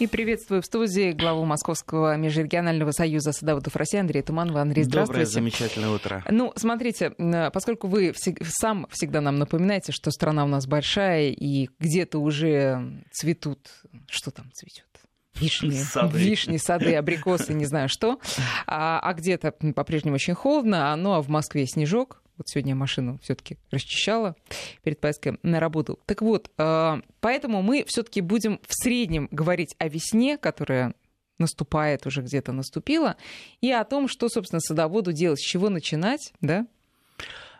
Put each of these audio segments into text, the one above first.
И приветствую в студии главу Московского межрегионального союза садоводов России Андрея Туманова. Андрей, здравствуйте. Доброе, замечательное утро. Ну, смотрите, поскольку вы сам всегда нам напоминаете, что страна у нас большая, и где-то уже цветут... Что там цветет? вишни, сады. вишни, сады, абрикосы, не знаю что. А, а где-то по-прежнему очень холодно, ну а в Москве снежок. Вот сегодня я машину все-таки расчищала перед поездкой на работу. Так вот, а, поэтому мы все-таки будем в среднем говорить о весне, которая наступает, уже где-то наступила, и о том, что, собственно, садоводу делать, с чего начинать, да,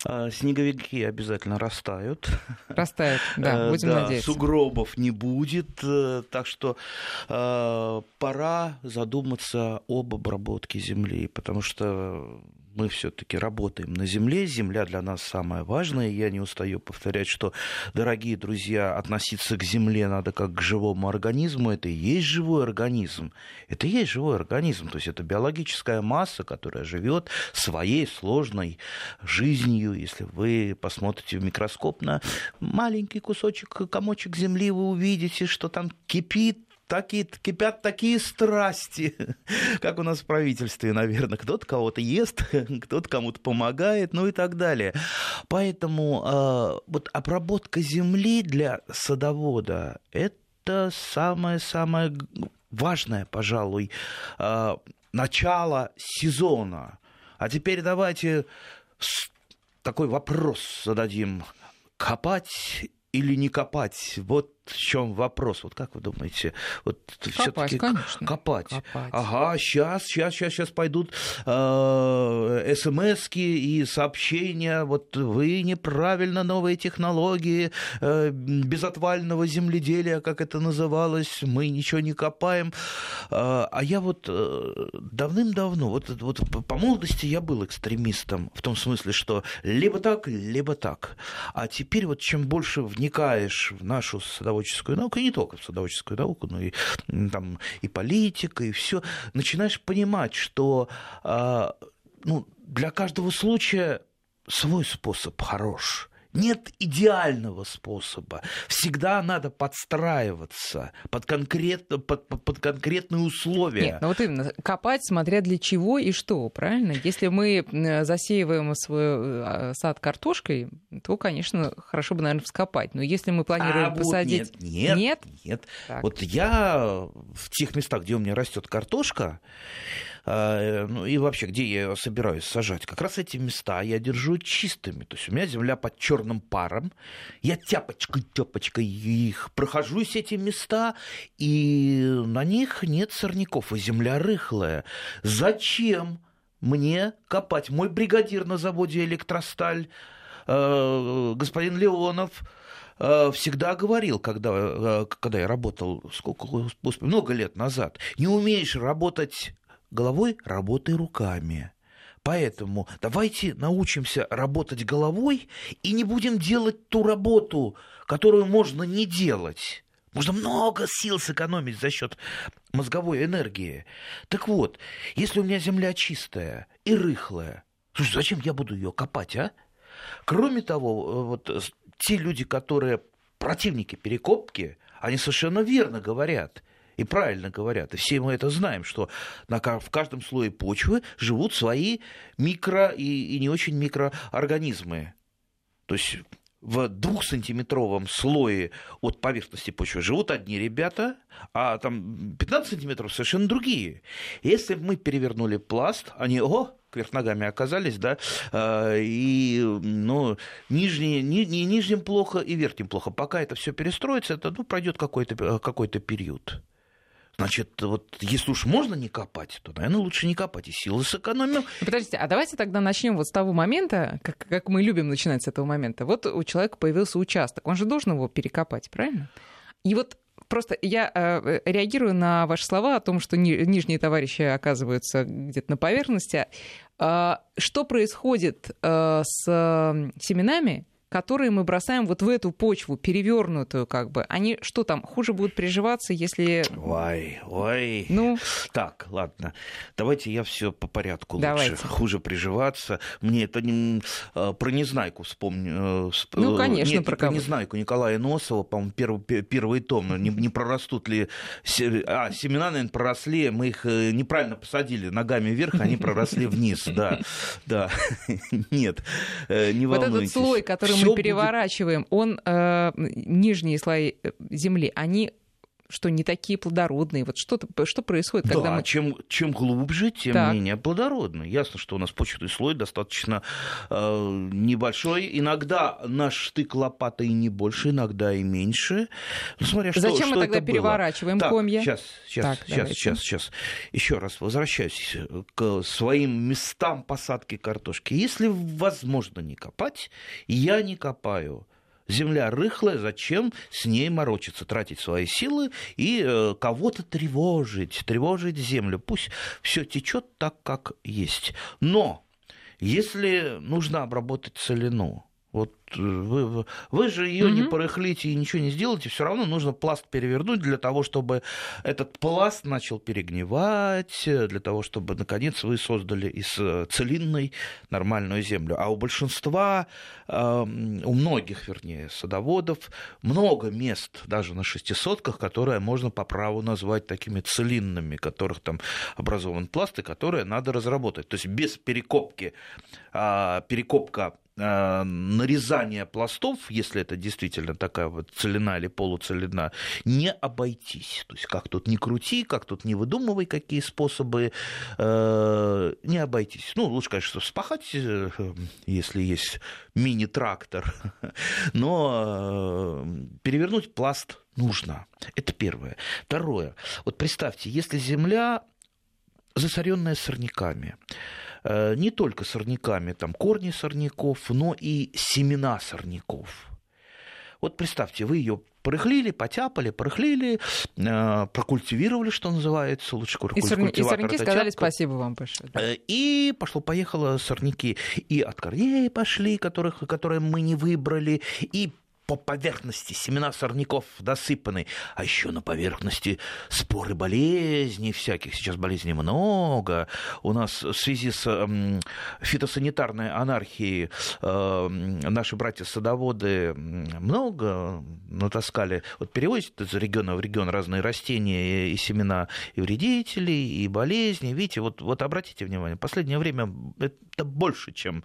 а, снеговики обязательно растают. Растают, да, э, будем да, надеяться. Сугробов не будет, э, так что э, пора задуматься об обработке земли, потому что мы все-таки работаем на земле, земля для нас самая важная. Я не устаю повторять, что, дорогие друзья, относиться к земле надо как к живому организму. Это и есть живой организм. Это и есть живой организм. То есть это биологическая масса, которая живет своей сложной жизнью. Если вы посмотрите в микроскоп на маленький кусочек, комочек земли, вы увидите, что там кипит такие, кипят такие страсти, как у нас в правительстве, наверное. Кто-то кого-то ест, кто-то кому-то помогает, ну и так далее. Поэтому э, вот обработка земли для садовода – это самое-самое важное, пожалуй, э, начало сезона. А теперь давайте такой вопрос зададим. Копать или не копать? Вот в чем вопрос? Вот как вы думаете? Вот копать, конечно. Копать. копать. Ага, сейчас, сейчас, сейчас, сейчас пойдут э, смс и сообщения. Вот вы неправильно новые технологии э, безотвального земледелия, как это называлось, мы ничего не копаем. Э, а я вот э, давным-давно, вот, вот по молодости я был экстремистом, в том смысле, что либо так, либо так. А теперь вот чем больше вникаешь в нашу садоводную садоводческую науку, и не только в садоводческую науку, но и, там, и политика, и все, начинаешь понимать, что а, ну, для каждого случая свой способ хорош. Нет идеального способа. Всегда надо подстраиваться под, конкретно, под, под, под конкретные условия. Нет, ну вот именно, копать, смотря для чего и что, правильно? Если мы засеиваем свой а, сад картошкой, то, конечно, хорошо бы, наверное, вскопать. Но если мы планируем а посадить... Вот нет, нет, нет. нет. Вот я в тех местах, где у меня растет картошка, ну и вообще, где я ее собираюсь сажать, как раз эти места я держу чистыми. То есть у меня земля под черным паром, я тяпочкой, тяпочкой их прохожусь эти места, и на них нет сорняков, и земля рыхлая. Зачем мне копать? Мой бригадир на заводе «Электросталь», э, господин Леонов, э, всегда говорил, когда, э, когда я работал, сколько, много лет назад, не умеешь работать головой, работай руками. Поэтому давайте научимся работать головой и не будем делать ту работу, которую можно не делать. Можно много сил сэкономить за счет мозговой энергии. Так вот, если у меня земля чистая и рыхлая, слушай, зачем я буду ее копать, а? Кроме того, вот те люди, которые противники перекопки, они совершенно верно говорят и правильно говорят, и все мы это знаем, что на, в каждом слое почвы живут свои микро и, и не очень микроорганизмы. То есть в двухсантиметровом слое от поверхности почвы живут одни ребята, а там 15 сантиметров совершенно другие. Если мы перевернули пласт, они, о, кверх ногами оказались, да, а, и, ну, нижние, ни, ни, нижним плохо и верхним плохо. Пока это все перестроится, это, ну, пройдет какой-то какой период. Значит, вот если уж можно не копать, то, наверное, лучше не копать, и силы сэкономим. Ну, подождите, а давайте тогда начнем вот с того момента, как, как мы любим начинать с этого момента. Вот у человека появился участок, он же должен его перекопать, правильно? И вот просто я э, реагирую на ваши слова о том, что ни, нижние товарищи оказываются где-то на поверхности. Э, что происходит э, с семенами, которые мы бросаем вот в эту почву, перевернутую как бы, они что там, хуже будут приживаться, если... Ой, ой. Ну? Так, ладно. Давайте я все по порядку Давайте. лучше. Хуже приживаться. Мне это не... Э, про Незнайку вспомню. Э, ну, конечно, Нет, про кого? Незнайку Николая Носова, по-моему, первый, первый том. Не, не прорастут ли... А, семена, наверное, проросли, мы их э, неправильно посадили ногами вверх, они проросли вниз, да. Да. Нет, не волнуйтесь. Вот этот слой, который мы переворачиваем, он, э, нижние слои э, земли, они что не такие плодородные. Вот что, что происходит, когда да, мы... чем, чем глубже, тем так. менее плодородно. Ясно, что у нас почвенный слой достаточно э, небольшой. Иногда наш штык лопаты и не больше, иногда и меньше. Ну, смотря, что, Зачем что мы тогда переворачиваем так, комья? Сейчас, сейчас, так, сейчас, сейчас, сейчас. Еще раз возвращаюсь к своим местам посадки картошки. Если возможно не копать, я не копаю. Земля рыхлая, зачем с ней морочиться, тратить свои силы и э, кого-то тревожить, тревожить землю. Пусть все течет так, как есть. Но если нужно обработать целину, вот э, вы, вы же ее угу. не порыхлите и ничего не сделаете, все равно нужно пласт перевернуть для того, чтобы этот пласт начал перегнивать, для того, чтобы наконец вы создали из э, целинной нормальную землю. А у большинства, у многих, вернее, садоводов много мест, даже на шестисотках, которые можно по праву назвать такими целинными, которых там образован пласт, и которые надо разработать. То есть без перекопки, а, перекопка Э, нарезания пластов, если это действительно такая вот целина или полуцелина, не обойтись. То есть как тут не крути, как тут не выдумывай, какие способы, э, не обойтись. Ну, лучше, конечно, вспахать, э, если есть мини-трактор, но перевернуть пласт нужно. Это первое. Второе. Вот представьте, если земля засоренная сорняками, Э, не только сорняками, там корни сорняков, но и семена сорняков. Вот представьте, вы ее порыхлили, потяпали, порыхлили, э, прокультивировали, что называется, лучше и, сорня... и сорняки сказали спасибо вам большое. Э, и пошло-поехало сорняки. И от корней пошли, которых, которые мы не выбрали, и по поверхности семена сорняков досыпаны, а еще на поверхности споры болезней всяких. Сейчас болезней много. У нас в связи с фитосанитарной анархией наши братья-садоводы много натаскали. Вот перевозят из региона в регион разные растения и семена и вредителей, и болезней. Видите, вот, вот обратите внимание, в последнее время это больше, чем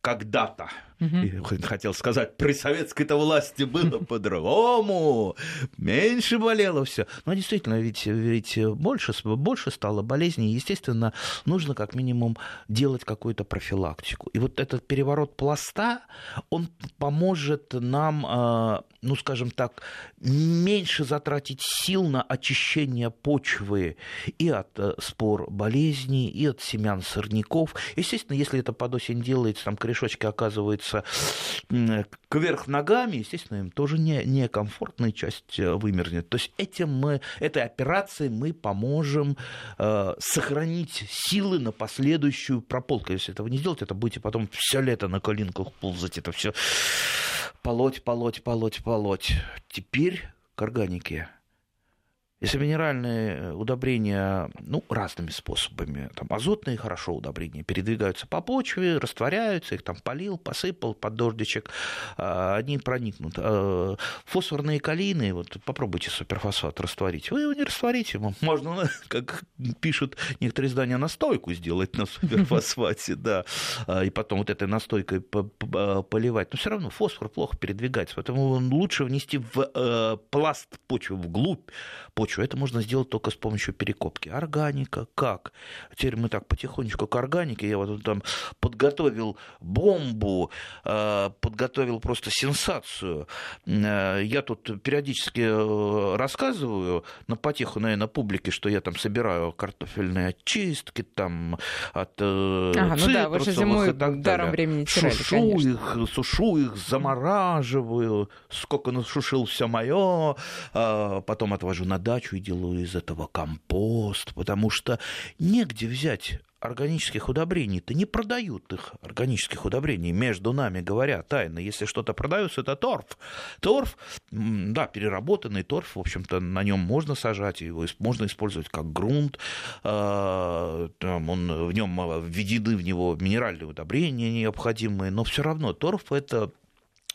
когда-то Угу. Хотел сказать, при советской-то власти было по-другому, меньше болело все. Но действительно, ведь, ведь больше, больше стало болезней, естественно, нужно как минимум делать какую-то профилактику. И вот этот переворот пласта, он поможет нам, а, ну, скажем так, меньше затратить сил на очищение почвы и от э, спор болезней, и от семян сорняков. Естественно, если это под осень делается, там корешочки оказываются находятся кверх ногами, естественно, им тоже не, некомфортная часть э, вымерзнет. То есть этим мы, этой операцией мы поможем э, сохранить силы на последующую прополку. Если этого не сделать, это будете потом все лето на коленках ползать, это все полоть, полоть, полоть, полоть. Теперь к органике. Если минеральные э, удобрения, ну, разными способами, там, азотные хорошо удобрения, передвигаются по почве, растворяются, их там полил, посыпал под дождичек, а, они проникнут. А, фосфорные калины, вот попробуйте суперфосфат растворить, вы его не растворите, можно, как пишут некоторые издания, настойку сделать на суперфосфате, да, а, и потом вот этой настойкой поливать, но все равно фосфор плохо передвигается, поэтому лучше внести в э, пласт почвы, вглубь почвы, почву. Это можно сделать только с помощью перекопки. Органика как? Теперь мы так потихонечку к органике. Я вот там подготовил бомбу, э, подготовил просто сенсацию. Э, я тут периодически э, рассказываю на потеху, наверное, публике, что я там собираю картофельные очистки там от ага, ну да, вы же зимой даром времени теряли, Сушу конечно. их, сушу их, замораживаю, сколько насушил все мое, потом отвожу на дачу мочу и делаю из этого компост, потому что негде взять органических удобрений-то не продают их, органических удобрений, между нами говоря, тайно. Если что-то продается, это торф. Торф, да, переработанный торф, в общем-то, на нем можно сажать, его можно использовать как грунт, а, там он, в нем введены в него минеральные удобрения необходимые, но все равно торф это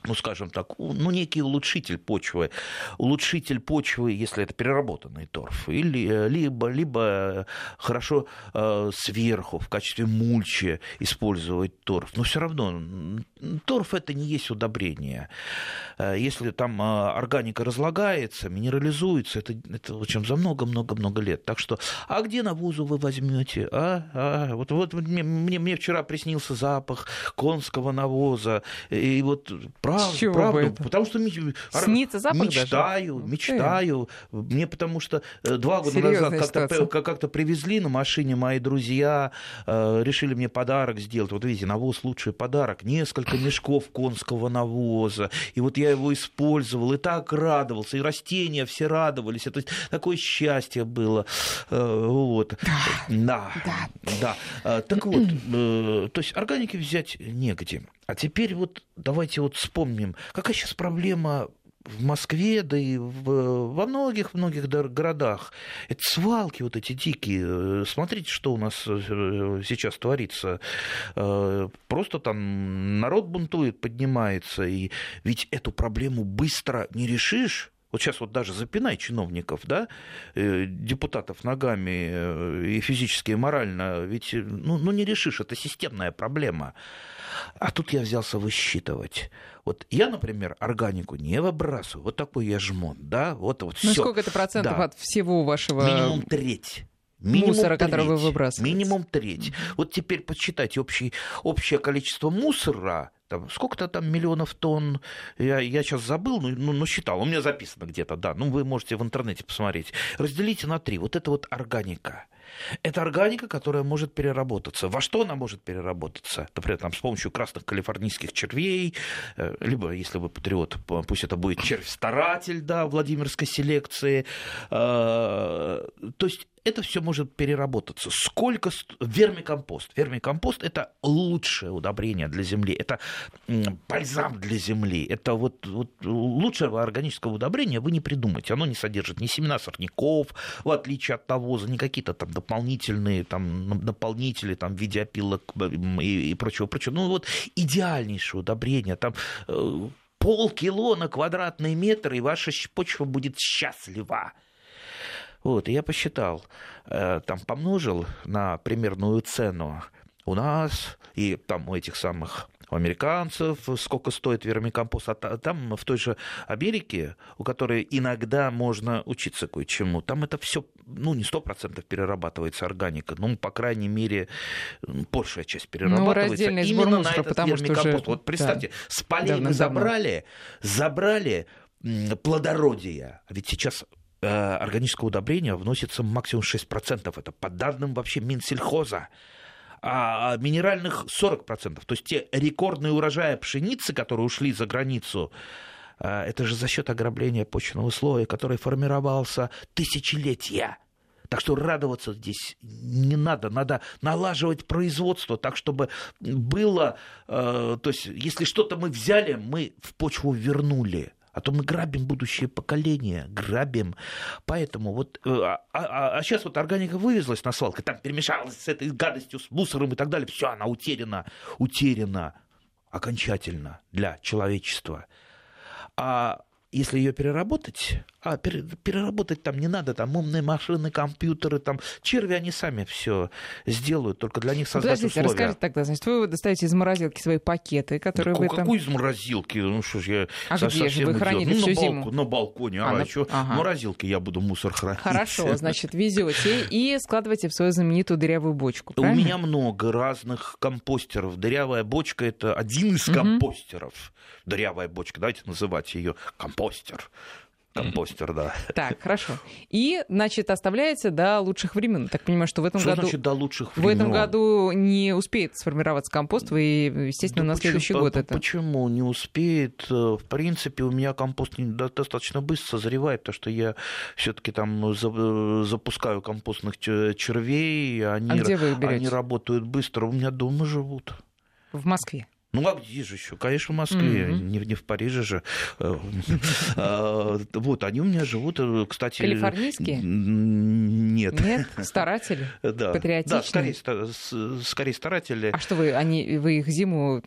ну, скажем так, ну, некий улучшитель почвы. Улучшитель почвы, если это переработанный торф, или, э, либо, либо хорошо э, сверху в качестве мульчи использовать торф. Но все равно торф это не есть удобрение. Э, если там э, органика разлагается, минерализуется, это, это в общем, за много-много-много лет. Так что, а где навозу вы возьмете? А? А? Вот, вот мне, мне, мне вчера приснился запах конского навоза. И вот правда, Чего правда это? потому что Снится запах мечтаю, даже? мечтаю. Мне потому что э, два года Серьезная назад как-то, как-то привезли на машине мои друзья, решили мне подарок сделать. Вот видите, навоз лучший подарок. Несколько мешков конского навоза. И вот я его использовал, и так радовался, и растения все радовались. Это такое счастье было. Вот. Да, да. да. Так вот, то есть органики взять негде. А теперь вот давайте вот вспомним, какая сейчас проблема в Москве, да и в, во многих-многих городах. Это свалки вот эти дикие. Смотрите, что у нас сейчас творится. Просто там народ бунтует, поднимается. И ведь эту проблему быстро не решишь. Вот сейчас вот даже запинай чиновников, да, депутатов ногами и физически, и морально, ведь ну, ну не решишь, это системная проблема. А тут я взялся высчитывать. Вот я, например, органику не выбрасываю. Вот такой я жмон, да? Вот, вот ну, всё. сколько это процентов Да. от всего вашего... Минимум треть. Минимум Мусора, треть. который вы выбрасываете. Минимум треть. Вот теперь подсчитайте общий, общее количество мусора. Там, сколько-то там миллионов тонн. Я, я сейчас забыл, ну, ну, ну, считал. У меня записано где-то, да. Ну, вы можете в интернете посмотреть. Разделите на три. Вот это вот органика. Это органика, которая может переработаться. Во что она может переработаться? Например, там, с помощью красных калифорнийских червей, э, либо, если вы патриот, пусть это будет червь-старатель, да, Владимирской селекции. Э, То есть это все может переработаться. Сколько ст- вермикомпост? Вермикомпост это лучшее удобрение для земли, это бальзам для земли, это вот, вот лучшего органического удобрения вы не придумаете. Оно не содержит ни семена сорняков, в отличие от навоза, не какие-то там дополнительные там, наполнители там, в виде опилок и, и прочего, прочего. Ну вот идеальнейшее удобрение. Там э, полкило на квадратный метр, и ваша почва будет счастлива. Вот, и я посчитал, э, там помножил на примерную цену. У нас и там у этих самых у американцев, сколько стоит вермикомпост, а та- там в той же Америке, у которой иногда можно учиться кое-чему, там это все, ну, не сто процентов перерабатывается органика, ну, по крайней мере, большая часть перерабатывается раздельный сбор именно мусора, на этот потому что уже- вермикомпост. Вот представьте, с полей мы забрали, забрали а ведь сейчас э, органическое удобрение вносится максимум 6%. Это по данным вообще Минсельхоза. А а минеральных 40%. То есть те рекордные урожаи пшеницы, которые ушли за границу, э, это же за счет ограбления почвенного слоя, который формировался тысячелетия. Так что радоваться здесь не надо. Надо налаживать производство так, чтобы было... э, то есть, если что-то мы взяли, мы в почву вернули. А то мы грабим будущее поколение, грабим. Поэтому вот... э, А, а- а сейчас вот органика вывезлась на свалку, там перемешалась с этой гадостью, с мусором и так далее. Все, она утеряна, утеряна окончательно для человечества. А если ее переработать, а пере- переработать там не надо, там умные машины, компьютеры, там черви, они сами все сделают, только для них создать Подождите, условия. расскажите тогда, значит, вы достаете из морозилки свои пакеты, которые Да вы ку- там... Какой из морозилки? Ну что ж я А со- где же вы хранили ну, всю на, зиму? балку- на балконе. А, А, на- что? ага. В морозилке я буду мусор хранить. Хорошо, значит, везете и складываете в свою знаменитую дырявую бочку. У правильно? меня много разных компостеров. Дырявая бочка это один из компостеров. Дырявая бочка, давайте называть ее компостер. компостер, да. Так, хорошо. И, значит, оставляется до лучших времен. Так понимаю, что в этом что году... значит до лучших времен? В этом году не успеет сформироваться компост, вы, естественно, да на почему, следующий год это... Почему не успеет? В принципе, у меня компост достаточно быстро созревает, потому что я все таки там запускаю компостных червей, они, а где вы их они работают быстро, у меня дома живут. В Москве? Ну а где же еще? Конечно, в Москве, mm-hmm. не, не в Париже же. А, вот, они у меня живут, э, кстати... Калифорнийские? Нет. Нет? Старатели? Да. Патриотичные? Да, скорее, старатели. А что вы, они, вы их зиму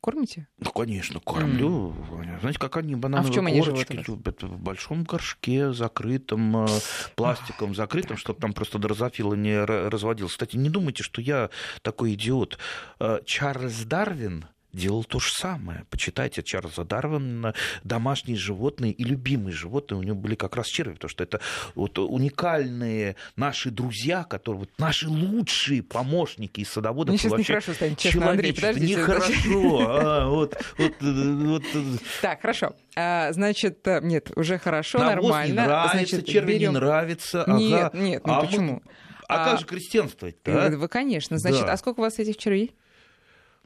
кормите? Ну, конечно, кормлю. Знаете, как они банановые а корочки любят? В большом горшке, закрытым, э, пластиком закрытым, чтобы там просто дрозофила не разводился. Кстати, не думайте, что я такой идиот. Э, Чарльз Дарвин делал то же самое. Почитайте Чарльза Дарвина, домашние животные и любимые животные у него были как раз черви, потому что это вот уникальные наши друзья, которые вот наши лучшие помощники и садоводы. Мне сейчас нехорошо станет, честно, Андрей, подождите. Нехорошо. А. Так, хорошо. А, значит, э, нет, уже хорошо, нормально. нравится, черви не нравится. Нет, нет, ну а почему? А, а как же крестьянствовать-то? Вы, конечно. Значит, да. а сколько у вас этих червей?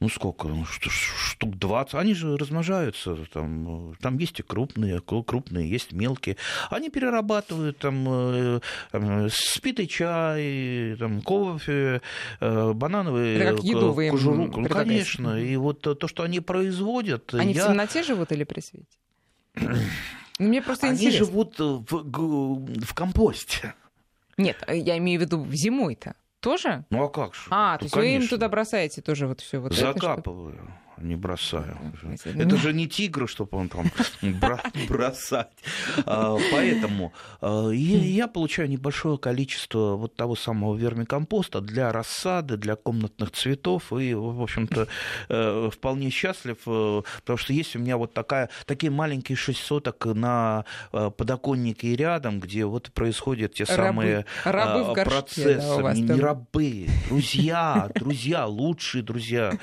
Ну сколько, ну, штук 20, они же размножаются, там, там есть и крупные, крупные, есть мелкие, они перерабатывают там, э, там спитый чай, там, кофе, э, банановые Это как еду вы кожуру, ну, конечно, и вот то, что они производят... Они я... в темноте живут или при свете? Ну, мне просто Они интересно. живут в, в компосте. Нет, я имею в виду зимой-то. Тоже? Ну а как же? А, ну, то есть конечно. вы им туда бросаете тоже вот все вот Закапываю. Это, не бросаю. Это же не тигр, чтобы он там бросать. А, поэтому а, я получаю небольшое количество вот того самого вермикомпоста для рассады, для комнатных цветов. И, в общем-то, э, вполне счастлив, э, потому что есть у меня вот такая, такие маленькие шесть соток на э, подоконнике и рядом, где вот происходят те самые рабы процессы. Не, не рабы, друзья, друзья, лучшие друзья.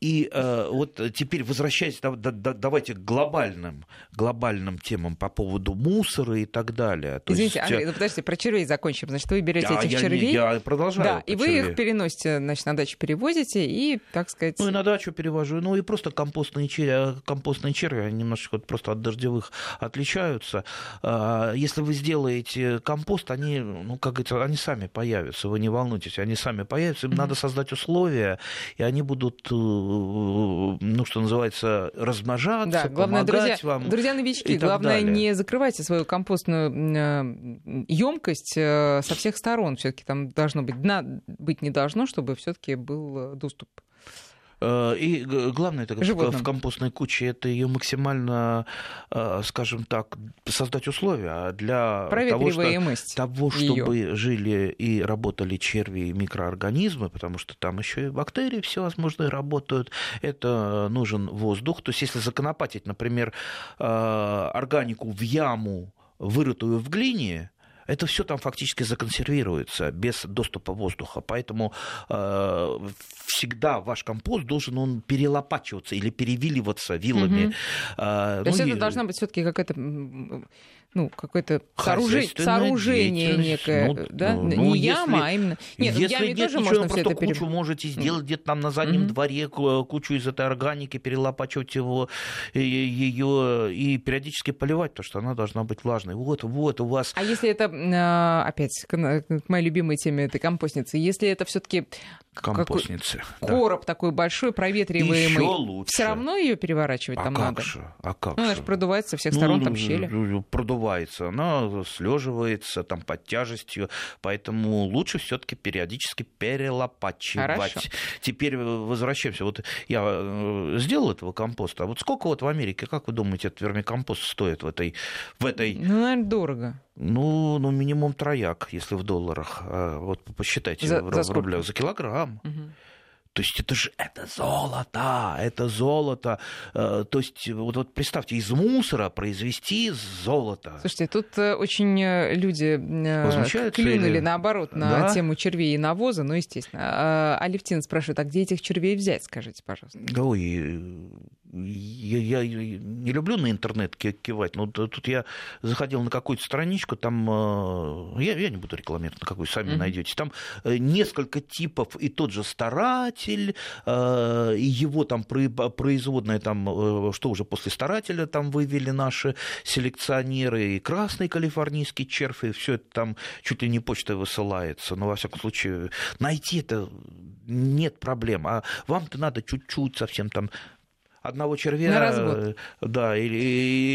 И э, вот теперь возвращаясь, давайте к глобальным, глобальным темам по поводу мусора и так далее. То Извините, есть... Андрей, ну подождите, про червей закончим. Значит, вы берете я, этих я, червей. Я продолжаю. Да, и вы червей. их переносите, значит, на дачу перевозите и, так сказать... Ну и на дачу перевожу. Ну и просто компостные черви, компостные черви они немножечко просто от дождевых отличаются. А, если вы сделаете компост, они, ну, как говорится, они сами появятся, вы не волнуйтесь, они сами появятся. Им mm-hmm. надо создать условия, и они будут э, ну, что называется, размножаться, да, главное, помогать друзья, вам. Друзья новички, главное, далее. не закрывайте свою компостную емкость э, со всех сторон. Все-таки там должно быть, дна быть не должно, чтобы все-таки был доступ Э, и главное это Животным. в компостной куче это ее максимально, э, скажем так, создать условия для того, что, того чтобы её. жили и работали черви и микроорганизмы, потому что там еще и бактерии всевозможные работают. Это нужен воздух. То есть если законопатить, например, э, органику в яму, вырытую в глине, это все там фактически законсервируется без доступа воздуха. Поэтому э, всегда ваш компост должен он перелопачиваться или перевиливаться вилами. Угу. Э, То ну, есть и... это должна быть все-таки какая-то ну, какое-то сооружение, сооружение некое, ну, да? Ну, не ну, яма, а именно... Нет, если в яме нет тоже ничего, можно просто это кучу можете сделать где-то там на заднем mm-hmm. дворе, кучу из этой органики, перелопачивать его, ее и периодически поливать, потому что она должна быть влажной. Вот, вот у вас... А если это, а, опять, к моей любимой теме этой компостницы, если это все компостницы. Да. Короб такой большой, проветриваемый. Еще лучше. Все равно ее переворачивать а там как надо. Же? А как ну, она же продувается со всех сторон, ну, там щели. Продувается, она слеживается там под тяжестью, поэтому лучше все-таки периодически перелопачивать. Хорошо. Теперь возвращаемся. Вот я э, сделал этого компоста. А вот сколько вот в Америке, как вы думаете, этот вермикомпост стоит в этой... В этой... Ну, наверное, дорого. Ну, ну, минимум трояк, если в долларах. А вот посчитайте за, в, за в рублях. За килограмм. Угу. То есть это же это золото, это золото. Э, то есть вот, вот представьте, из мусора произвести золото. Слушайте, тут э, очень э, люди клюнули или... наоборот на да? тему червей и навоза, ну, естественно. А Алевтина спрашивает, а где этих червей взять, скажите, пожалуйста? Ой, я, я не люблю на интернет кивать, но тут я заходил на какую-то страничку, там, э, я, я не буду рекламировать, на какую сами mm-hmm. найдете, там э, несколько типов, и тот же старатель, э, и его там производная, там, что уже после старателя там вывели наши селекционеры, и красный калифорнийский червь, и все это там чуть ли не почтой высылается, но во всяком случае найти это нет проблем, а вам-то надо чуть-чуть совсем там одного червя, да, или,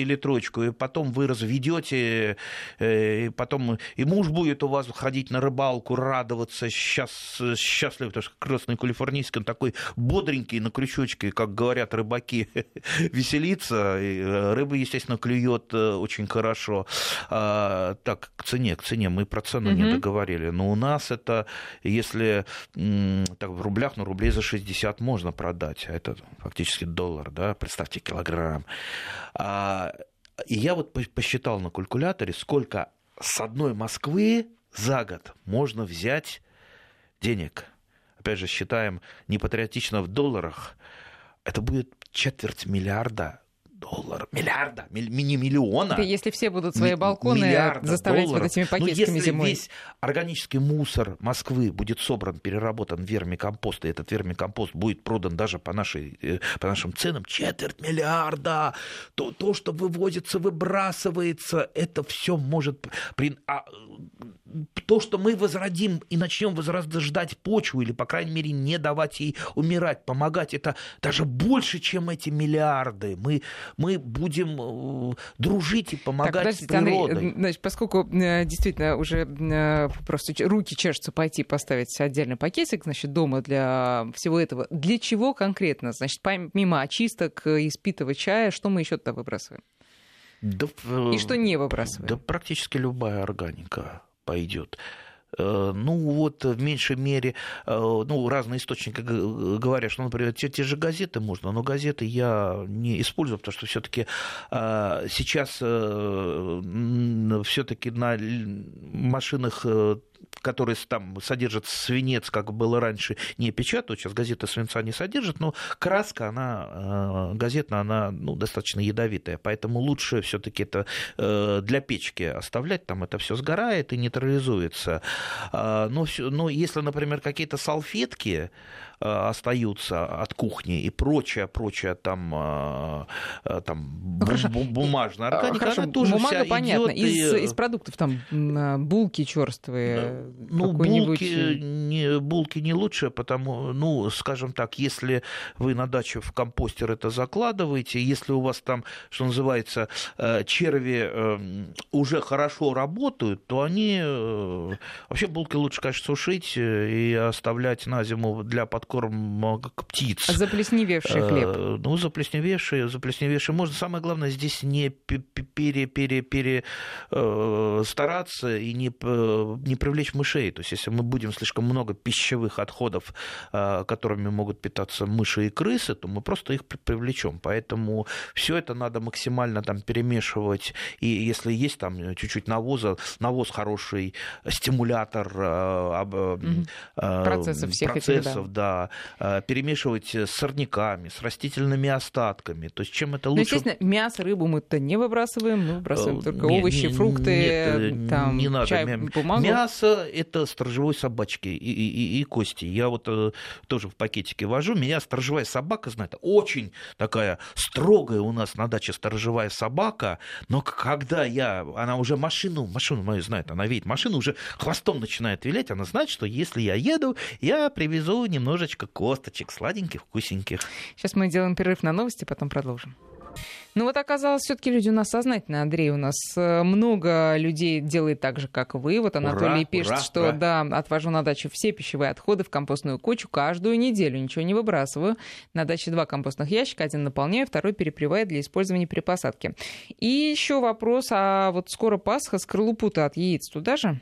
или троечку, и потом вы разведете, э, и потом и муж будет у вас ходить на рыбалку, радоваться, счаст, счастливый, потому что красный калифорнийский, он такой бодренький, на крючочке, как говорят рыбаки, веселится, и э, рыба, естественно, клюет э, очень хорошо. А, так, к цене, к цене, мы про цену угу. не договорили, но у нас это, если так, в рублях, ну, рублей за 60 можно продать, а это фактически доллар доллар, да, представьте, килограмм. А, и я вот посчитал на калькуляторе, сколько с одной Москвы за год можно взять денег. Опять же, считаем непатриотично в долларах. Это будет четверть миллиарда долларов, миллиарда, не миллиона. если все будут свои балконы заставлять долларов. вот этими пакетиками Но если зимой. весь органический мусор Москвы будет собран, переработан в вермикомпост, и этот вермикомпост будет продан даже по, нашей, э, по нашим ценам, четверть миллиарда, то, то, что вывозится, выбрасывается, это все может... При... А, то, что мы возродим и начнем возрождать почву, или, по крайней мере, не давать ей умирать, помогать, это даже больше, чем эти миллиарды. Мы, мы будем э, дружить и помогать так, с природой. Андрей, значит, поскольку э, действительно уже э, просто руки чешутся пойти поставить отдельный пакетик, значит, дома для всего этого, для чего конкретно? Значит, помимо очисток, испитого чая, что мы еще туда выбрасываем? Да, и что не выбрасываем? Да практически любая органика пойдет. Э, ну вот в меньшей мере, э, ну разные источники говорят, что, например, те, те же газеты можно, но газеты я не использую, потому что все-таки э, сейчас все-таки на машинах которые там содержат свинец, как было раньше, не печатают, сейчас газеты свинца не содержат, но краска, она, газетная, она ну, достаточно ядовитая, поэтому лучше все-таки это для печки оставлять, там это все сгорает и нейтрализуется. А, но, но если, например, какие-то салфетки, Э, остаются от кухни и прочее, прочее там, э, э, там ну, бумажная органика, Хорошо, она тоже бумага, понятно, идет из, и... из продуктов там булки черствые, ну, булки не, булки не лучше, потому, ну, скажем так, если вы на даче в компостер это закладываете, если у вас там, что называется, черви уже хорошо работают, то они вообще булки лучше, конечно, сушить и оставлять на зиму для подкорма корм птиц. Заплесневевший э, хлеб. Ну, заплесневевший, заплесневевший можно. Самое главное здесь не пере, пере, пере, э, стараться и не, не привлечь мышей. То есть, если мы будем слишком много пищевых отходов, э, которыми могут питаться мыши и крысы, то мы просто их привлечем. Поэтому все это надо максимально там перемешивать. И если есть там чуть-чуть навоза, навоз хороший стимулятор угу. процессов всех процессов, этих, да. Э, перемешивать с сорняками, с растительными остатками. То есть чем это ну, лучше? Ну, естественно, мясо, рыбу мы-то не выбрасываем, мы выбрасываем э, только не, овощи, не, фрукты, нет, там, не надо. чай, бумагу. Мясо – это сторожевой собачки и, и, и кости. Я вот э, тоже в пакетике вожу. Меня сторожевая собака знает. Очень такая строгая у нас на даче сторожевая собака. Но когда я... Она уже машину, машину мою знает, она видит машину, уже хвостом начинает вилять. Она знает, что если я еду, я привезу немножечко немножечко косточек сладеньких, вкусненьких. Сейчас мы делаем перерыв на новости, потом продолжим. Ну вот оказалось, все-таки люди у нас сознательные, Андрей. У нас э, много людей делает так же, как вы. Вот Анатолий ура, пишет, ура, что ура. да, отвожу на дачу все пищевые отходы в компостную кучу каждую неделю, ничего не выбрасываю. На даче два компостных ящика, один наполняю, второй перепреваю для использования при посадке. И еще вопрос, а вот скоро Пасха, скорлупу-то от яиц туда же?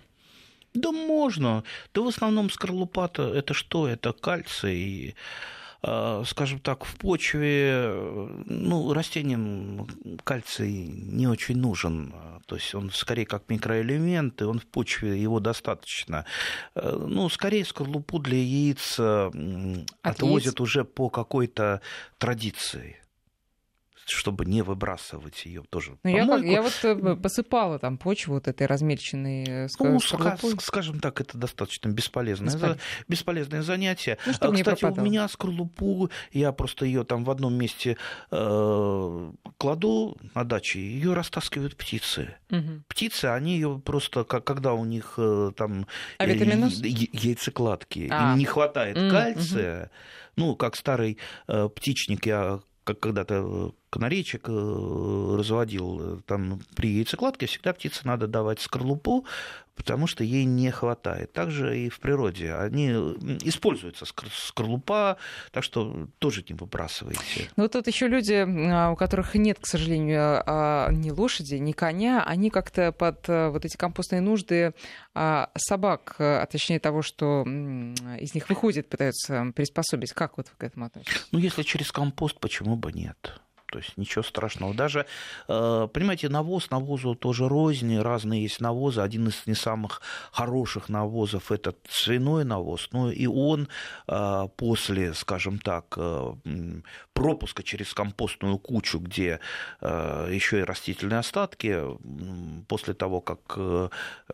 Да можно. Да в основном скорлупа-то это что? Это кальций. А, скажем так, в почве, ну, растениям кальций не очень нужен. То есть он скорее как микроэлемент, и он в почве, его достаточно. Э, ну, скорее скорлупу для яиц От отвозят яиц? уже по какой-то традиции. Чтобы не выбрасывать ее тоже. Ну, я, как, я вот э, посыпала там почву вот этой размельченной э, ну, скажем так, это достаточно бесполезное, Беспол... бесполезное занятие. Ну, а, Кстати, у меня скорлупу, я просто ее там в одном месте э, кладу на даче, ее растаскивают птицы. Угу. Птицы, они ее просто, как, когда у них э, там а э, яйцекладки, а. им не хватает mm, кальция, ну, как старый э, птичник, я как когда-то канарейчик э, разводил, там при яйцекладке всегда птице надо давать скорлупу, потому что ей не хватает. Также и в природе. Они используются скорлупа, так что тоже не выбрасывайте. Ну тут еще люди, а, у которых нет, к сожалению, а, ни лошади, ни коня, они как-то под э, вот эти компостные нужды а, собак, а точнее того, что из них выходит, пытаются приспособить. Как вот вы к этому относитесь? Ну, если через компост, почему бы нет? То есть ничего страшного. Даже, э, понимаете, навоз, навозу тоже рознь, разные есть навозы. Один из не самых хороших навозов – это свиной навоз. Но и он э, после, скажем так, э, пропуска через компостную кучу, где еще и растительные остатки, после того, как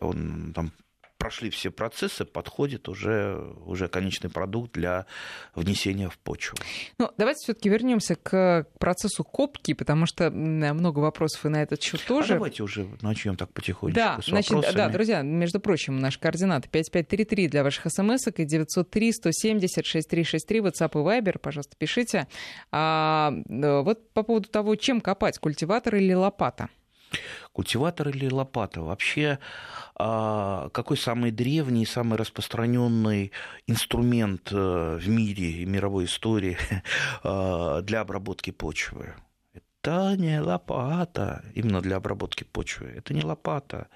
он там прошли все процессы, подходит уже, уже конечный продукт для внесения в почву. Ну, давайте все-таки вернемся к процессу копки, потому что много вопросов и на этот счет а тоже. А давайте уже начнем так потихонечку. Да, с значит, вопросами. да, друзья, между прочим, наши координаты 5533 для ваших смс и 903 170 6363 WhatsApp и Viber, пожалуйста, пишите. А, э, вот по поводу того, чем копать, культиватор или лопата? Культиватор или лопата? Вообще, а, какой самый древний, самый распространенный инструмент э, в мире и мировой истории а, для обработки почвы? Это не лопата, именно для обработки почвы. Это не лопата.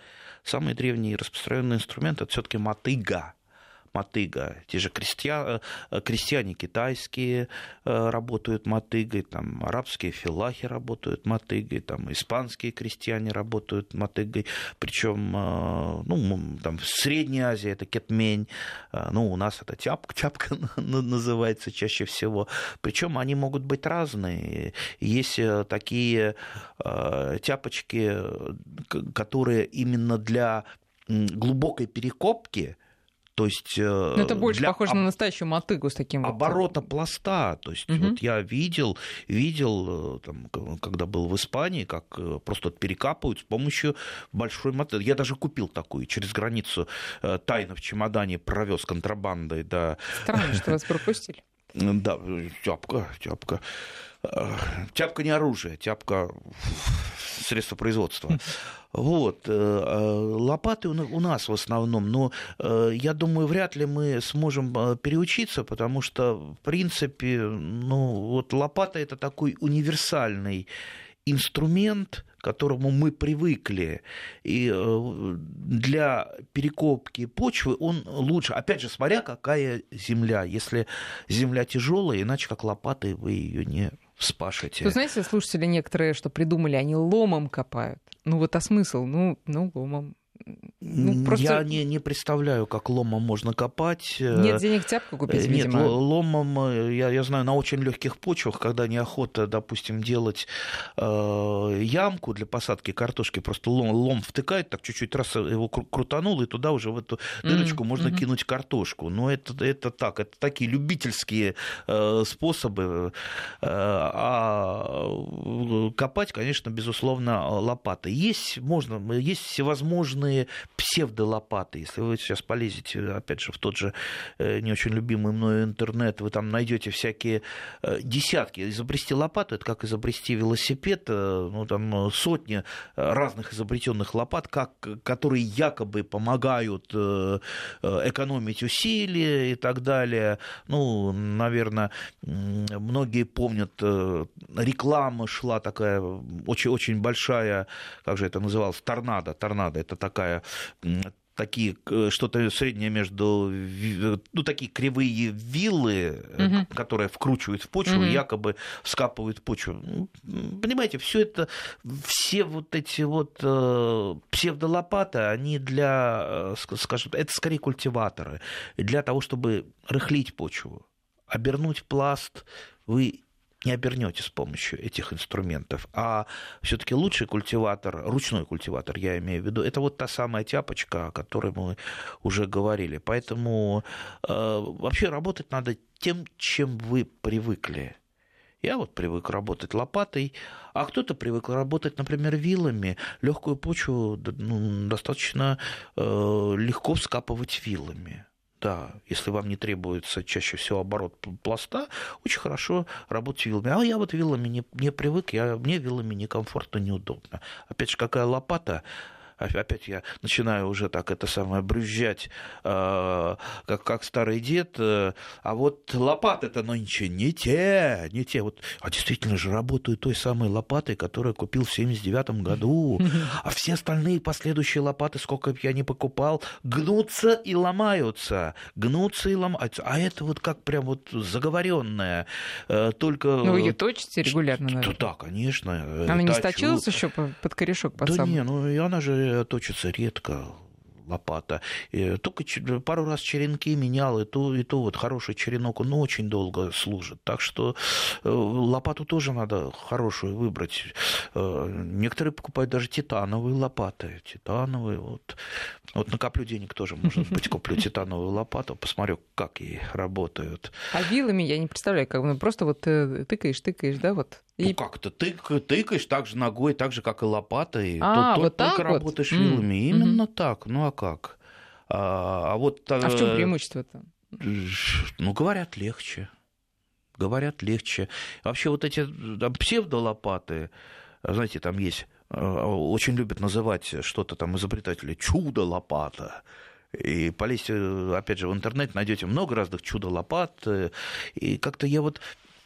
Самый древний и распространенный инструмент это все-таки мотыга мотыга. Те же крестья, э, крестьяне китайские э, работают мотыгой, там арабские филахи работают мотыгой, там испанские крестьяне работают мотыгой. Причем э, ну, там, в Средней Азии это кетмень, ну, у нас это тяпка, тяпка называется чаще всего. Причем они могут быть разные. Есть такие тяпочки, которые именно для глубокой перекопки то есть, э, Но это больше для похоже на настоящую мотыгу с таким оборота вот... пласта. То есть угу. вот я видел, видел, э, там, когда был в Испании, как э, просто перекапывают с помощью большой мотыги. Я даже купил такую через границу тайно в чемодане провез контрабандой. Да. Странно, что вас пропустили. Да, тяпка, тяпка. Тяпка не оружие, тяпка средство производства. Вот. Э, э, лопаты у нас в основном, но э, я думаю, вряд ли мы сможем переучиться, потому что, в принципе, ну, вот лопата это такой универсальный инструмент, к которому мы привыкли. И для перекопки почвы он лучше. Опять же, смотря какая земля. Если земля тяжелая, иначе как лопатой вы ее не вспашете. Вы знаете, слушатели некоторые, что придумали, они ломом копают. Ну вот а смысл? Ну, ну ломом. Ну, просто... Я не, не представляю, как ломом можно копать. Нет денег тяпку купить, Нет, видимо. ломом, э, я, я знаю, на очень легких почвах, когда неохота, допустим, делать э, ямку для посадки картошки, просто лом, лом втыкает, так чуть-чуть раз его крутанул, и туда уже в эту дырочку mm-hmm. можно mm-hmm. кинуть картошку. Но это, это так, это такие любительские э, способы. Э, а копать, конечно, безусловно, лопатой. Есть, можно, есть всевозможные разные псевдолопаты. Если вы сейчас полезете, опять же, в тот же э, не очень любимый мною интернет, вы там найдете всякие э, десятки. Изобрести лопату – это как изобрести велосипед, э, ну, там сотни разных изобретенных лопат, как, которые якобы помогают экономить усилия и так далее. Ну, наверное, многие помнят, реклама шла такая очень-очень большая, как же это называлось, торнадо. Торнадо – это такая такая такие что-то среднее между ну такие кривые виллы, угу. которые вкручивают в почву, угу. якобы скапывают почву. Ну, понимаете, все это, все вот эти вот э, псевдолопаты, они для, э, скажем, это скорее культиваторы для того, чтобы рыхлить почву, обернуть пласт. Вы не обернете с помощью этих инструментов. А все-таки лучший культиватор, ручной культиватор, я имею в виду, это вот та самая тяпочка, о которой мы уже говорили. Поэтому э, вообще работать надо тем, чем вы привыкли. Я вот привык работать лопатой, а кто-то привык работать, например, вилами. Легкую почву ну, достаточно э, легко вскапывать вилами. Да, если вам не требуется чаще всего оборот пласта, очень хорошо работать вилами. А я вот вилами не, не привык, я, мне вилами некомфортно, неудобно. Опять же, какая лопата, опять я начинаю уже так это самое брюзжать, э, как, как старый дед, э, а вот лопаты-то нынче не те, не те. Вот, а действительно же работаю той самой лопатой, которую купил в 79 году, а все остальные последующие лопаты, сколько бы я ни покупал, гнутся и ломаются, гнутся и ломаются. А это вот как прям вот заговоренная, э, только... Ну, вы ее точите регулярно, наверное? Да, конечно. Она не сточилась еще под корешок? Под да сам... не, ну и она же точится редко, лопата. Только пару раз черенки менял, и то, и то вот хороший черенок, он очень долго служит. Так что э, лопату тоже надо хорошую выбрать. Э, некоторые покупают даже титановые лопаты. Титановые, вот. Вот накоплю денег тоже, может быть, куплю титановую лопату, посмотрю, как ей работают. А вилами я не представляю, как ну, просто вот э, тыкаешь, тыкаешь, да, вот. И... Ну как-то тык, тыкаешь так же ногой, так же, как и лопатой. А, тут, вот только вот? работаешь вилами. Mm. Именно mm-hmm. так. Ну а как? А, а вот... А в чем преимущество-то? Ну, говорят, легче. Говорят, легче. Вообще вот эти там, псевдолопаты, знаете, там есть Э, очень любят называть что-то там изобретатели чудо-лопата. И полезьте, опять же, в интернет, найдете много разных чудо-лопат. Э, и как-то я вот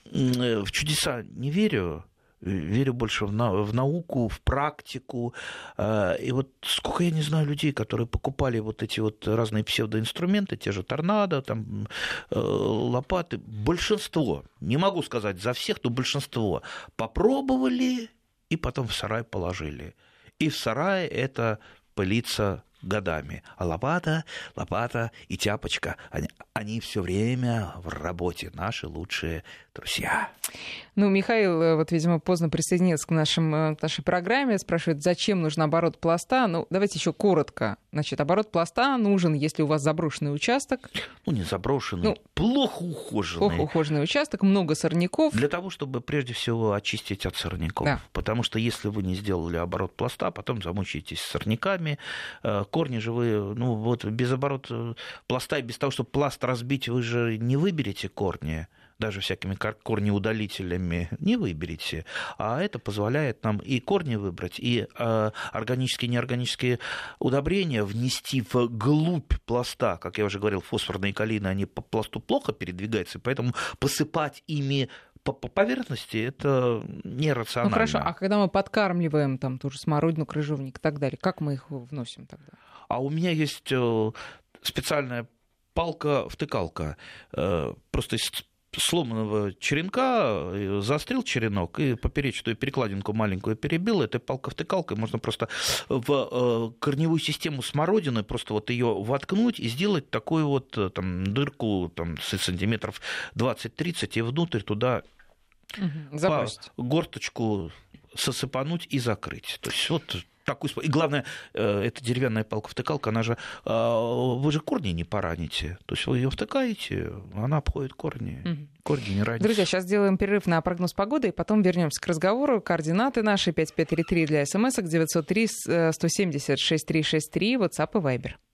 э, в чудеса не верю, верю больше в, на, в науку, в практику. И вот сколько я не знаю людей, которые покупали вот эти вот разные псевдоинструменты, те же торнадо, там, лопаты. Большинство, не могу сказать за всех, но большинство попробовали и потом в сарай положили. И в сарае это пылится годами. А лопата, лопата и тяпочка, они, они все время в работе, наши лучшие друзья. Ну, Михаил, э, вот, видимо, поздно присоединился к, нашим, э, к нашей программе, спрашивает, зачем нужен оборот пласта. Ну, давайте еще коротко. Значит, оборот пласта нужен, если у вас заброшенный участок. Ну, не заброшенный, ну, плохо ухоженный. Плохо ухоженный участок, много сорняков. Для того, чтобы прежде всего очистить от сорняков. Да. Потому что если вы не сделали оборот пласта, потом замучаетесь сорняками. Э, корни же вы, ну, вот без оборота пласта и без того, чтобы пласт разбить, вы же не выберете корни даже всякими корнеудалителями не выберете. А это позволяет нам и корни выбрать, и э, органические и неорганические удобрения внести в глубь пласта. Как я уже говорил, фосфорные калины, они по пласту плохо передвигаются, поэтому посыпать ими по, по поверхности это нерационально. Ну хорошо, а когда мы подкармливаем там ту же смородину, крыжовник и так далее, как мы их вносим тогда? А у меня есть э, специальная палка-втыкалка. Э, просто из сломанного черенка, э, заострил черенок и поперечную перекладинку маленькую перебил, этой палка-втыкалкой можно просто в э, корневую систему смородины просто вот ее воткнуть и сделать такую вот там, дырку там, сантиметров 20-30 и внутрь туда угу, горточку сосыпануть и закрыть. То есть вот такой И главное, э, эта деревянная палка-втыкалка, она же, а, вы же корни не пораните. То есть вы ее втыкаете, она обходит корни. Угу. Корни не ранят. Друзья, сейчас сделаем перерыв на прогноз погоды, и потом вернемся к разговору. Координаты наши 5533 для смс 903 170 6363, WhatsApp и Viber.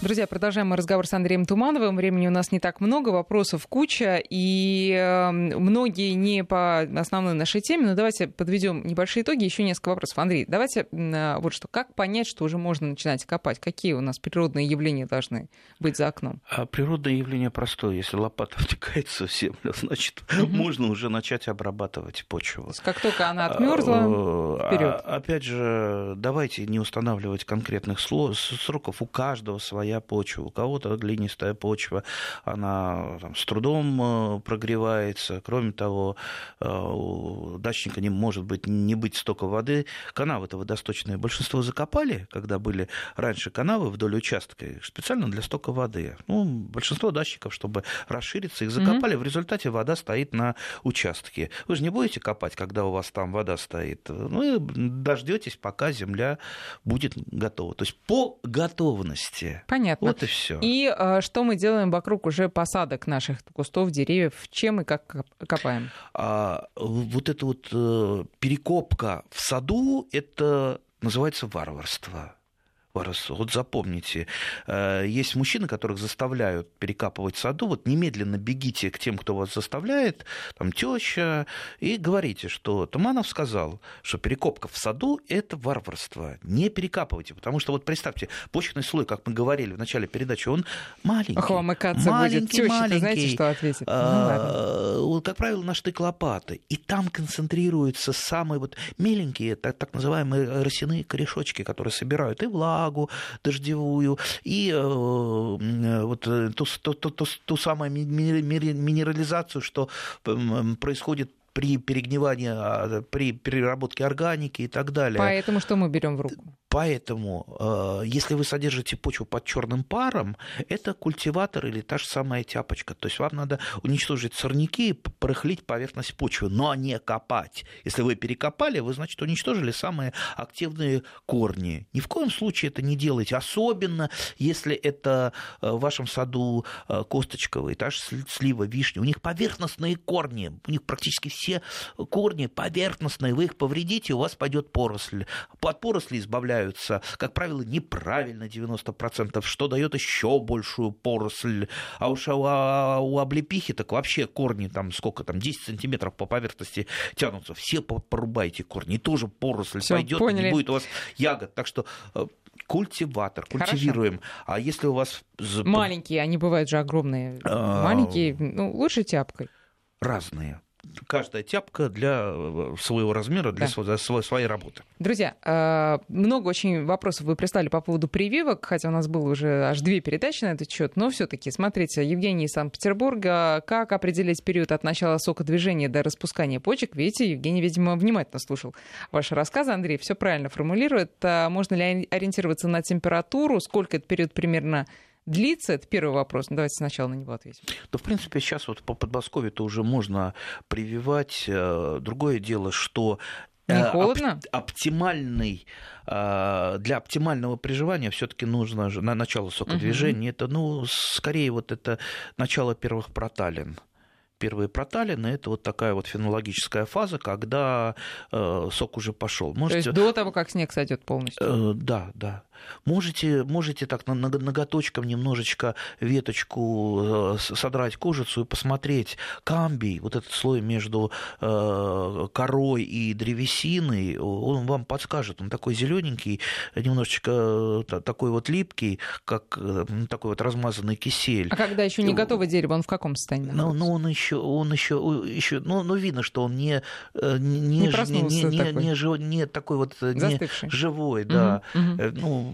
Друзья, продолжаем мы разговор с Андреем Тумановым. Времени у нас не так много, вопросов куча, и э, многие не по основной нашей теме, но давайте подведем небольшие итоги, еще несколько вопросов. Андрей, давайте э, вот что, как понять, что уже можно начинать копать? Какие у нас природные явления должны быть за окном? А природное явление простое. Если лопата втекается в землю, значит, угу. можно уже начать обрабатывать почву. То есть как только она отмерзла, а, вперед. А, опять же, давайте не устанавливать конкретных сроков, у каждого своя своя почва, у кого-то глинистая почва, она там, с трудом прогревается. Кроме того, у дачника не может быть не быть столько воды. Канавы-то водосточные большинство закопали, когда были раньше канавы вдоль участка, специально для стока воды. Ну, большинство дачников, чтобы расшириться, их закопали. Mm-hmm. В результате вода стоит на участке. Вы же не будете копать, когда у вас там вода стоит. Ну, дождетесь, пока земля будет готова. То есть по готовности. Понятно. Вот и все. И э, что мы делаем вокруг уже посадок наших кустов, деревьев? Чем и как копаем? А, вот эта вот э, перекопка в саду, это называется варварство вас. Вот запомните, э, есть мужчины, которых заставляют перекапывать саду, вот немедленно бегите к тем, кто вас заставляет, там теща, и говорите, что Туманов сказал, что перекопка в саду – это варварство. Не перекапывайте, потому что вот представьте, почечный слой, как мы говорили в начале передачи, он маленький. Ох, вам маленький, будет маленький. знаете, что ответит? А, ну, как правило, на штык лопаты. И там концентрируются самые вот меленькие, так, так называемые росяные корешочки, которые собирают и влагу, влагу дождевую, и э, вот э, ту, ту, ту, ту самую минерализацию, что происходит при перегнивании, а, при переработке органики и так далее. Поэтому что мы берем в руку? Поэтому, э, если вы содержите почву под черным паром, это культиватор или та же самая тяпочка. То есть вам надо уничтожить сорняки и порыхлить поверхность почвы, но не копать. Если вы перекопали, вы, значит, уничтожили самые активные корни. Ни в коем случае это не делайте, особенно если это э, в вашем саду э, косточковые, та же слива, вишня. У них поверхностные корни, у них практически все корни поверхностные. Вы их повредите, у вас пойдет поросль. От поросли избавляются как правило, неправильно 90%, что дает еще большую поросль. А уж у, а, облепихи так вообще корни там сколько там, 10 сантиметров по поверхности тянутся. Все порубайте корни, и тоже поросль Всё, пойдет, поняли. не будет у вас ягод. Так что э, культиватор, культивируем. Хорошо. А если у вас... Маленькие, они бывают же огромные. А... Маленькие, ну, лучше тяпкой. Разные каждая тяпка для э, своего размера, для да. своей, своей работы. Друзья, э, много очень вопросов вы прислали по поводу прививок, хотя у нас было уже аж две передачи на этот счет, но все-таки, смотрите, Евгений из Санкт-Петербурга, как определить период от начала сокодвижения до распускания почек? Видите, Евгений, видимо, внимательно слушал ваши рассказы. Андрей все правильно формулирует. А можно ли ориентироваться на температуру? Сколько этот период примерно длится? Это первый вопрос. Ну, давайте сначала на него ответим. Да, в принципе, сейчас вот по Подмосковью-то уже можно прививать. Э, другое дело, что не э, холодно? Оп- оптимальный э, для оптимального приживания все-таки нужно на начало сокодвижения. Угу. Это, ну, скорее вот это начало первых проталин первые проталины, это вот такая вот фенологическая фаза, когда э, сок уже пошел. Можете... То есть до того, как снег сойдет полностью? Э, да, да. Можете, можете так ноготочком немножечко веточку э, содрать кожицу и посмотреть камбий, вот этот слой между э, корой и древесиной, он вам подскажет. Он такой зелененький, немножечко э, такой вот липкий, как такой вот размазанный кисель. А когда еще не готово дерево, он в каком состоянии? Ну, ну он еще, он еще, еще ну, ну, видно, что он не, не, не, не, не, не, не, не такой вот не живой, да. Угу, угу. Ну,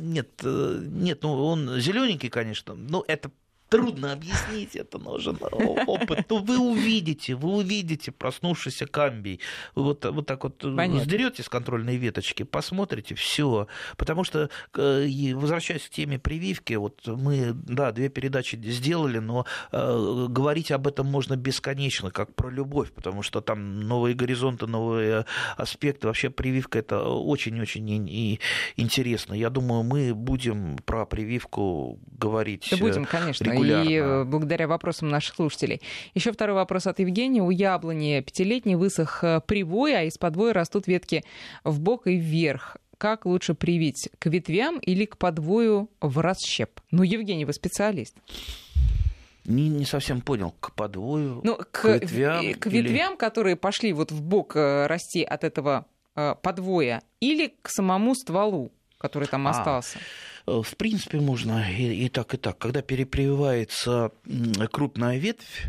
нет, э, нет, ну он зелененький, конечно, но это трудно объяснить, это нужен опыт. То вы увидите, вы увидите проснувшийся камбий. Вот, вот так вот сдерете с контрольной веточки, посмотрите, все. Потому что, э, возвращаясь к теме прививки, вот мы, да, две передачи сделали, но э, говорить об этом можно бесконечно, как про любовь, потому что там новые горизонты, новые аспекты. Вообще прививка это очень-очень интересно. Я думаю, мы будем про прививку говорить. Да будем, конечно. Регулярно. И э, благодаря вопросам наших слушателей. Еще второй вопрос от Евгения. У яблони пятилетний высох э, привой, а из подвоя растут ветки в бок и вверх как лучше привить, к ветвям или к подвою в расщеп? Ну, Евгений, вы специалист. Не, не совсем понял, к подвою, ну, к, к ветвям? К ветвям, или... которые пошли вот в бок э, расти от этого подвоя, или к самому стволу, который там а. остался? Э, в принципе, можно и, и так, и так. Когда перепрививается крупная ветвь,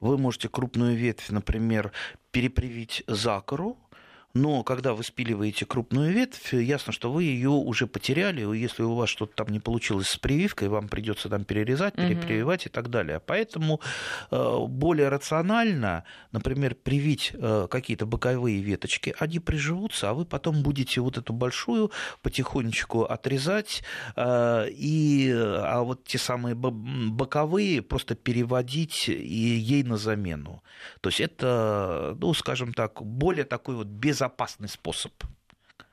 вы можете крупную ветвь, например, перепривить за кору, но когда вы спиливаете крупную ветвь, ясно, что вы ее уже потеряли. Если у вас что-то там не получилось с прививкой, вам придется там перерезать, перепрививать угу. и так далее. Поэтому э, более рационально, например, привить э, какие-то боковые веточки, они приживутся, а вы потом будете вот эту большую потихонечку отрезать, э, и, а вот те самые боковые просто переводить и ей на замену. То есть это, ну, скажем так, более такой вот без безопасный способ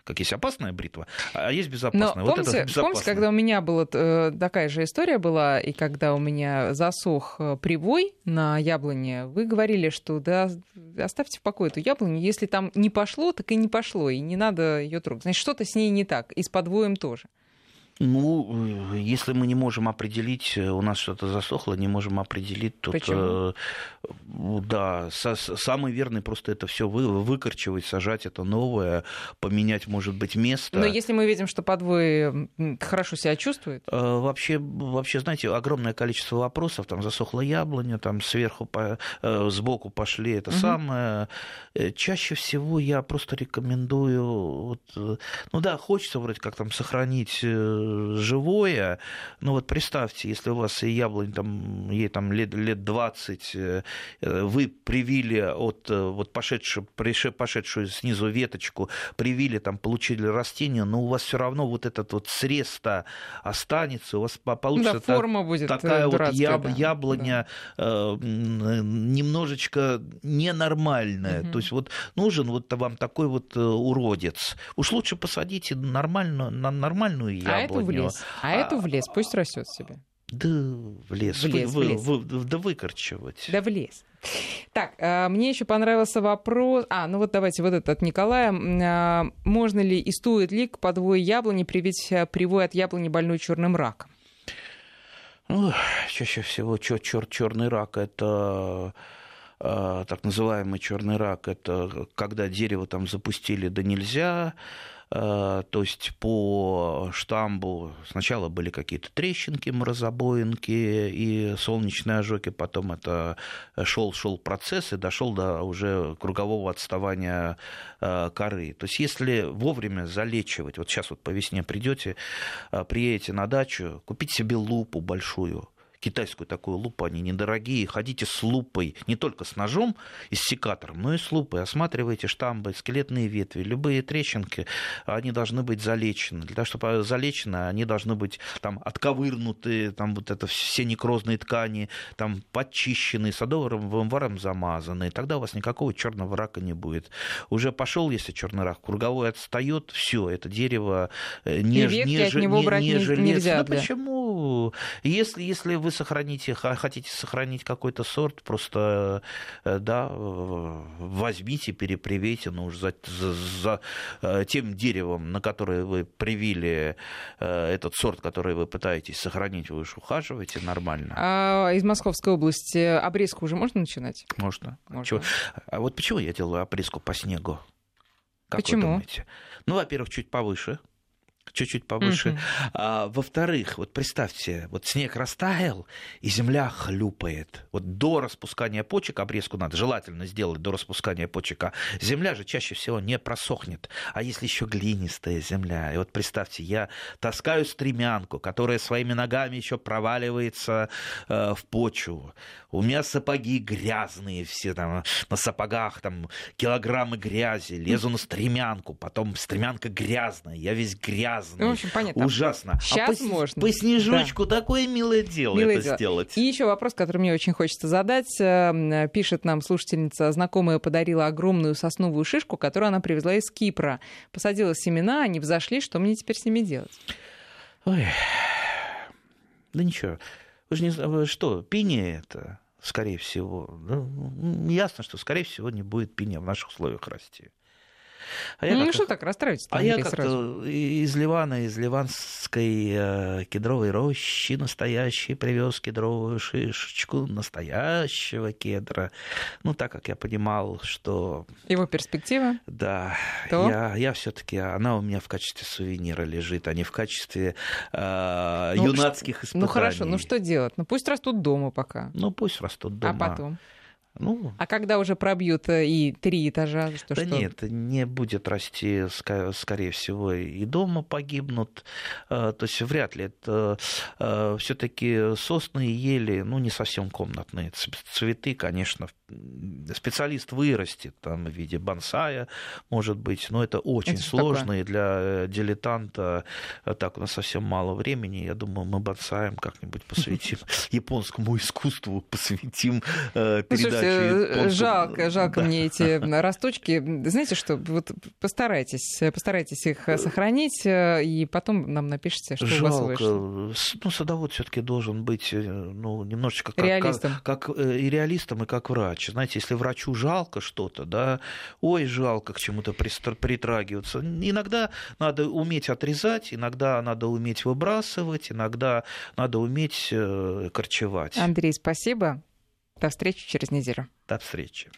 как есть опасная бритва, а есть безопасная. Но вот помните, это помните, когда у меня была э, такая же история была, и когда у меня засох э, привой на яблоне, вы говорили, что да, оставьте в покое эту яблоню, если там не пошло, так и не пошло, и не надо ее трогать. Значит, что-то с ней не так, и с подвоем тоже. Ну, если мы не можем определить, э, у нас что-то засохло, не можем определить, то Почему? да, со, самый верный просто это все вы, выкорчевать, сажать это новое, поменять, может быть, место. Но если мы видим, что подвой хорошо себя чувствует? Э, вообще, вообще, знаете, огромное количество вопросов, там засохла яблоня, там сверху, по, э, сбоку пошли это угу. самое. Чаще всего я просто рекомендую, вот, ну да, хочется вроде как там сохранить живое. Ну вот представьте, если у вас яблонь там, ей там лет, лет 20, э, вы привили от э, вот пошедшую, пошедшую снизу веточку, привили там, получили растение, но у вас все равно вот этот вот срез-то останется, у вас получится да, форма будет такая вот яб, да. яблоня да. э, немножечко ненормальная. Угу. То есть вот нужен вот вам такой вот э, уродец. Уж лучше посадите нормальную, на нормальную яблоню. А эту в лес. А, а эту в лес, пусть растет себе. Да в лес. В лес, вы, в лес. Вы, вы, да выкорчевать. Да в лес. Так, а, мне еще понравился вопрос. А, ну вот давайте вот этот от Николая. А, можно ли и стоит ли к подвое яблони привить привой от яблони больной черным раком? Ну, чаще всего черт черный рак это так называемый черный рак, это когда дерево там запустили да нельзя, Э, то есть по штамбу сначала были какие-то трещинки, морозобоинки и солнечные ожоги, потом это шел шел процесс и дошел до уже кругового отставания э, коры. То есть если вовремя залечивать, вот сейчас вот по весне придете, э, приедете на дачу, купить себе лупу большую, китайскую такую лупу, они недорогие, ходите с лупой, не только с ножом и с секатором, но и с лупой, осматривайте штамбы, скелетные ветви, любые трещинки, они должны быть залечены. Для того, чтобы залечены, они должны быть там отковырнуты, там вот это все некрозные ткани, там подчищены, садовым варом замазаны, и тогда у вас никакого черного рака не будет. Уже пошел, если черный рак, круговой отстает, все, это дерево э, не, не, не, от него не, брать не, не желез. Нельзя, ну, да. почему? Если, если вы вы сохраните, хотите сохранить какой-то сорт, просто э, да, возьмите, перепривейте, ну уж за, за, за э, тем деревом, на которое вы привили э, этот сорт, который вы пытаетесь сохранить, вы уж ухаживаете нормально. А из Московской области обрезку уже можно начинать? Можно. можно. Чего? А вот почему я делаю обрезку по снегу? Как Почему? Вы думаете? Ну, во-первых, чуть повыше чуть-чуть повыше. Uh-huh. А, во-вторых, вот представьте, вот снег растаял, и земля хлюпает. Вот до распускания почек, обрезку надо желательно сделать до распускания почек, а земля же чаще всего не просохнет. А если еще глинистая земля, и вот представьте, я таскаю стремянку, которая своими ногами еще проваливается э, в почву. У меня сапоги грязные все там, на сапогах там килограммы грязи, лезу на стремянку, потом стремянка грязная, я весь грязный грязный. Ну, в общем, понятно. Ужасно. Сейчас а по, можно. По снежочку да. такое милое дело милое это дело. сделать. И еще вопрос, который мне очень хочется задать. Э, пишет нам слушательница, знакомая подарила огромную сосновую шишку, которую она привезла из Кипра. Посадила семена, они взошли. Что мне теперь с ними делать? Ой, да ничего. Вы же не что, пение это, скорее всего. Ну, ясно, что, скорее всего, не будет пения в наших условиях расти. А ну, ну что так расстраиваться А я как-то из Ливана, из ливанской э, кедровой рощи настоящей привез кедровую шишечку настоящего кедра. Ну, так как я понимал, что... Его перспектива? Да. То? Я, я все таки она у меня в качестве сувенира лежит, а не в качестве э, ну, юнацких испытаний. Ну, хорошо, ну что делать? Ну, пусть растут дома пока. Ну, пусть растут дома. А потом? Ну, а когда уже пробьют э, и три этажа? То да что? нет, не будет расти, скорее всего, и дома погибнут. Э, то есть вряд ли. Это э, все-таки сосны и ели, ну, не совсем комнатные. Цветы, конечно, специалист вырастет там в виде бонсая, может быть, но это очень это сложно, такое? и для дилетанта так у нас совсем мало времени. Я думаю, мы бонсаем как-нибудь посвятим японскому искусству, посвятим передачу Э, жалко, жалко да. мне эти росточки. Знаете что, вот постарайтесь, постарайтесь их сохранить, э, и потом нам напишите, что жалко. у вас вышло. Ну, садовод все таки должен быть э, ну, немножечко как, реалистом. Как, как, и реалистом, и как врач. Знаете, если врачу жалко что-то, да, ой, жалко к чему-то притрагиваться. Иногда надо уметь отрезать, иногда надо уметь выбрасывать, иногда надо уметь корчевать. Андрей, спасибо. До встречи через неделю. До встречи.